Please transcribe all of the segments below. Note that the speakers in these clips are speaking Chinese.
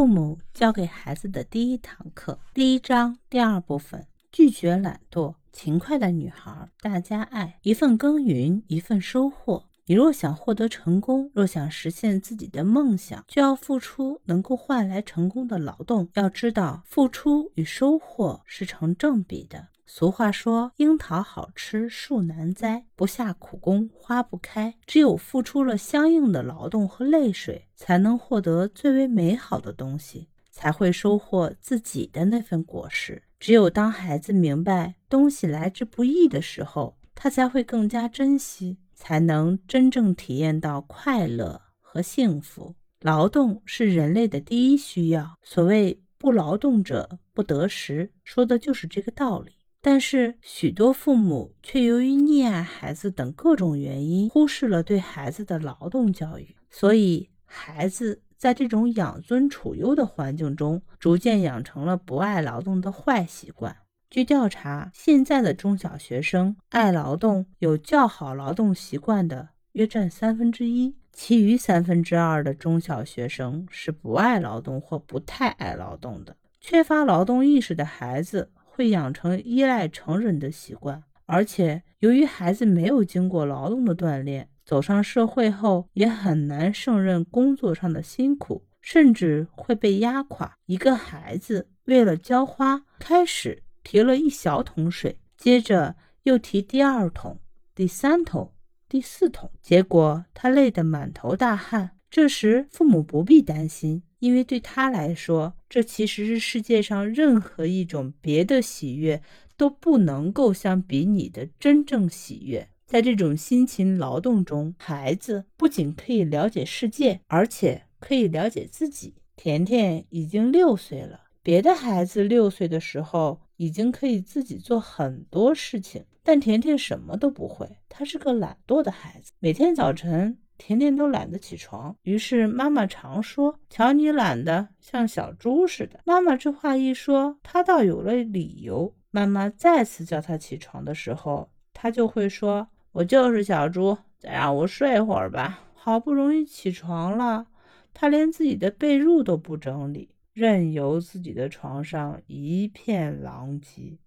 父母教给孩子的第一堂课，第一章第二部分：拒绝懒惰，勤快的女孩，大家爱。一份耕耘，一份收获。你若想获得成功，若想实现自己的梦想，就要付出能够换来成功的劳动。要知道，付出与收获是成正比的。俗话说：“樱桃好吃树难栽，不下苦功花不开。”只有付出了相应的劳动和泪水，才能获得最为美好的东西，才会收获自己的那份果实。只有当孩子明白东西来之不易的时候，他才会更加珍惜，才能真正体验到快乐和幸福。劳动是人类的第一需要，所谓“不劳动者不得食”，说的就是这个道理。但是许多父母却由于溺爱孩子等各种原因，忽视了对孩子的劳动教育，所以孩子在这种养尊处优的环境中，逐渐养成了不爱劳动的坏习惯。据调查，现在的中小学生爱劳动、有较好劳动习惯的约占三分之一，其余三分之二的中小学生是不爱劳动或不太爱劳动的。缺乏劳动意识的孩子。会养成依赖成人的习惯，而且由于孩子没有经过劳动的锻炼，走上社会后也很难胜任工作上的辛苦，甚至会被压垮。一个孩子为了浇花，开始提了一小桶水，接着又提第二桶、第三桶、第四桶，结果他累得满头大汗。这时，父母不必担心。因为对他来说，这其实是世界上任何一种别的喜悦都不能够相比拟的真正喜悦。在这种辛勤劳动中，孩子不仅可以了解世界，而且可以了解自己。甜甜已经六岁了，别的孩子六岁的时候已经可以自己做很多事情，但甜甜什么都不会。他是个懒惰的孩子，每天早晨。甜甜都懒得起床，于是妈妈常说：“瞧你懒得像小猪似的。”妈妈这话一说，他倒有了理由。妈妈再次叫他起床的时候，他就会说：“我就是小猪，再让我睡会儿吧。”好不容易起床了，他连自己的被褥都不整理，任由自己的床上一片狼藉。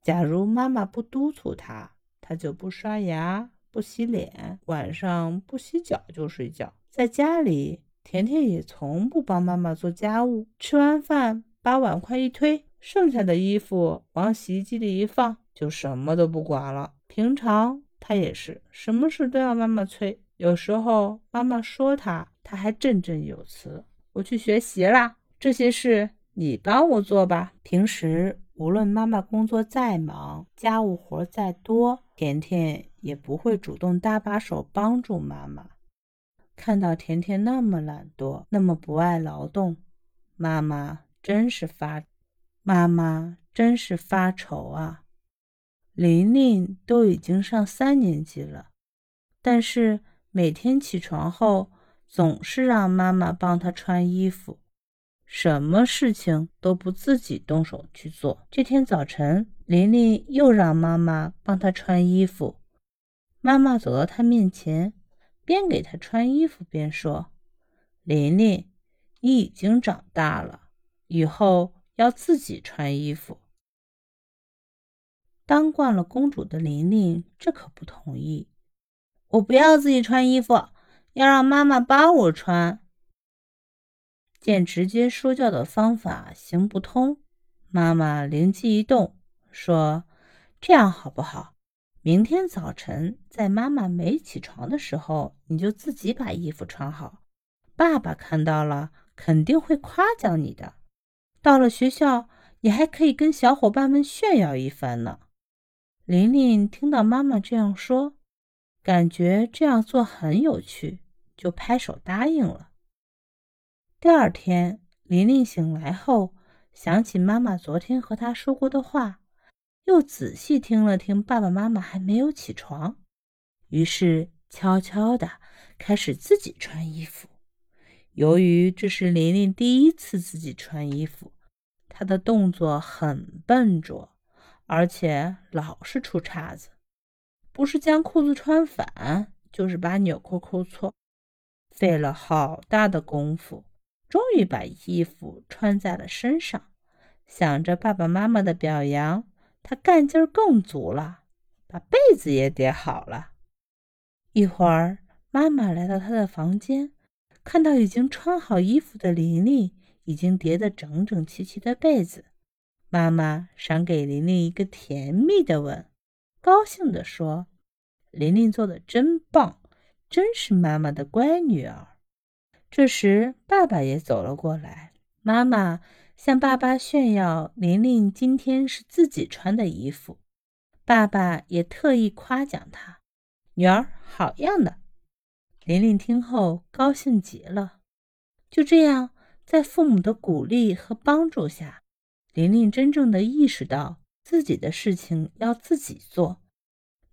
假如妈妈不督促他，他就不刷牙。不洗脸，晚上不洗脚就睡觉。在家里，甜甜也从不帮妈妈做家务。吃完饭，把碗筷一推，剩下的衣服往洗衣机里一放，就什么都不管了。平常他也是，什么事都要妈妈催。有时候妈妈说他，他还振振有词：“我去学习啦，这些事你帮我做吧。”平时无论妈妈工作再忙，家务活再多，甜甜。也不会主动搭把手帮助妈妈。看到甜甜那么懒惰，那么不爱劳动，妈妈真是发，妈妈真是发愁啊。琳琳都已经上三年级了，但是每天起床后总是让妈妈帮她穿衣服，什么事情都不自己动手去做。这天早晨，琳琳又让妈妈帮她穿衣服。妈妈走到她面前，边给她穿衣服边说：“琳琳，你已经长大了，以后要自己穿衣服。”当惯了公主的琳琳，这可不同意。我不要自己穿衣服，要让妈妈帮我穿。见直接说教的方法行不通，妈妈灵机一动，说：“这样好不好？”明天早晨，在妈妈没起床的时候，你就自己把衣服穿好。爸爸看到了，肯定会夸奖你的。到了学校，你还可以跟小伙伴们炫耀一番呢。琳琳听到妈妈这样说，感觉这样做很有趣，就拍手答应了。第二天，琳琳醒来后，想起妈妈昨天和她说过的话。又仔细听了听，爸爸妈妈还没有起床，于是悄悄地开始自己穿衣服。由于这是琳琳第一次自己穿衣服，她的动作很笨拙，而且老是出岔子，不是将裤子穿反，就是把纽扣扣错，费了好大的功夫。终于把衣服穿在了身上。想着爸爸妈妈的表扬，他干劲儿更足了，把被子也叠好了。一会儿，妈妈来到他的房间，看到已经穿好衣服的琳琳，已经叠得整整齐齐的被子。妈妈赏给琳琳一个甜蜜的吻，高兴地说：“琳琳做的真棒，真是妈妈的乖女儿。”这时，爸爸也走了过来，妈妈。向爸爸炫耀琳琳今天是自己穿的衣服，爸爸也特意夸奖她女儿好样的。琳琳听后高兴极了。就这样，在父母的鼓励和帮助下，琳琳真正的意识到自己的事情要自己做。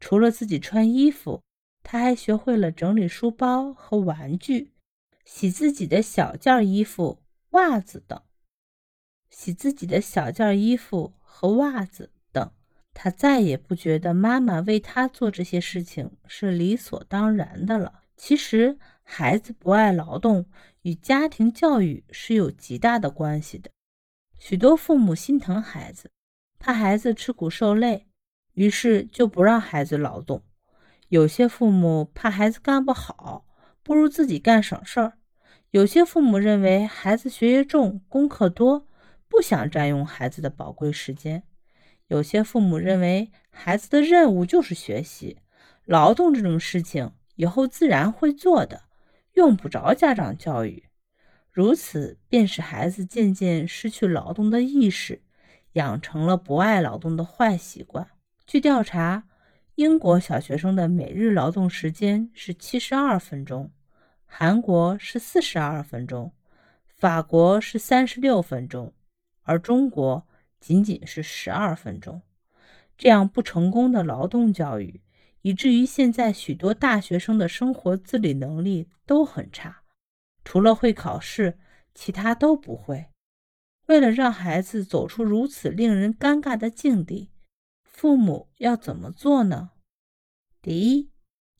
除了自己穿衣服，她还学会了整理书包和玩具，洗自己的小件衣服、袜子等。洗自己的小件衣服和袜子等，他再也不觉得妈妈为他做这些事情是理所当然的了。其实，孩子不爱劳动与家庭教育是有极大的关系的。许多父母心疼孩子，怕孩子吃苦受累，于是就不让孩子劳动；有些父母怕孩子干不好，不如自己干省事儿；有些父母认为孩子学业重，功课多。不想占用孩子的宝贵时间，有些父母认为孩子的任务就是学习，劳动这种事情以后自然会做的，用不着家长教育。如此便使孩子渐渐失去劳动的意识，养成了不爱劳动的坏习惯。据调查，英国小学生的每日劳动时间是七十二分钟，韩国是四十二分钟，法国是三十六分钟。而中国仅仅是十二分钟，这样不成功的劳动教育，以至于现在许多大学生的生活自理能力都很差，除了会考试，其他都不会。为了让孩子走出如此令人尴尬的境地，父母要怎么做呢？第一，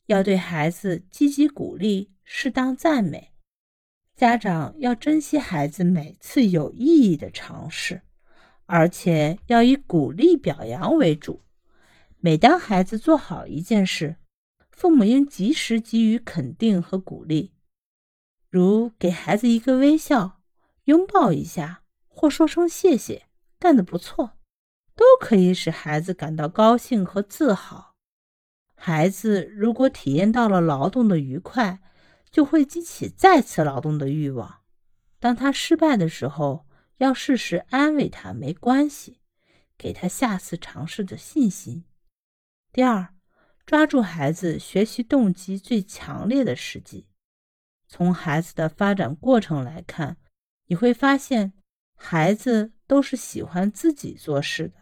要对孩子积极鼓励，适当赞美。家长要珍惜孩子每次有意义的尝试，而且要以鼓励表扬为主。每当孩子做好一件事，父母应及时给予肯定和鼓励，如给孩子一个微笑、拥抱一下或说声谢谢，干得不错，都可以使孩子感到高兴和自豪。孩子如果体验到了劳动的愉快，就会激起再次劳动的欲望。当他失败的时候，要适时安慰他，没关系，给他下次尝试的信心。第二，抓住孩子学习动机最强烈的时机。从孩子的发展过程来看，你会发现，孩子都是喜欢自己做事的。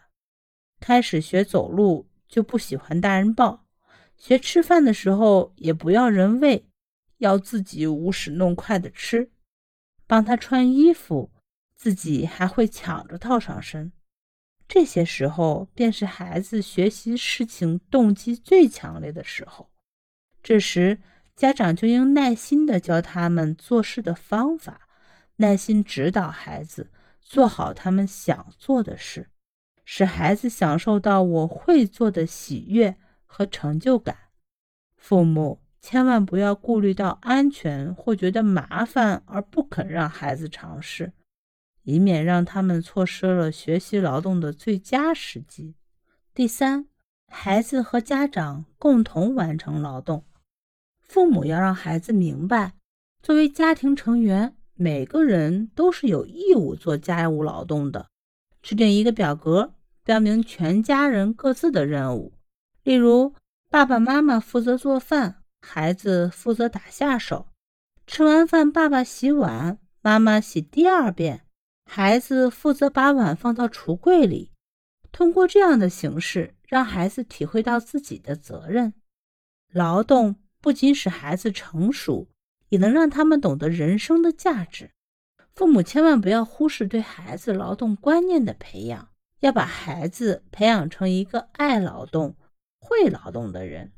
开始学走路就不喜欢大人抱，学吃饭的时候也不要人喂。要自己无屎弄筷的吃，帮他穿衣服，自己还会抢着套上身。这些时候便是孩子学习事情动机最强烈的时候。这时，家长就应耐心的教他们做事的方法，耐心指导孩子做好他们想做的事，使孩子享受到我会做的喜悦和成就感。父母。千万不要顾虑到安全或觉得麻烦而不肯让孩子尝试，以免让他们错失了学习劳动的最佳时机。第三，孩子和家长共同完成劳动。父母要让孩子明白，作为家庭成员，每个人都是有义务做家务劳动的。制定一个表格，标明全家人各自的任务，例如爸爸妈妈负责做饭。孩子负责打下手，吃完饭，爸爸洗碗，妈妈洗第二遍，孩子负责把碗放到橱柜里。通过这样的形式，让孩子体会到自己的责任。劳动不仅使孩子成熟，也能让他们懂得人生的价值。父母千万不要忽视对孩子劳动观念的培养，要把孩子培养成一个爱劳动、会劳动的人。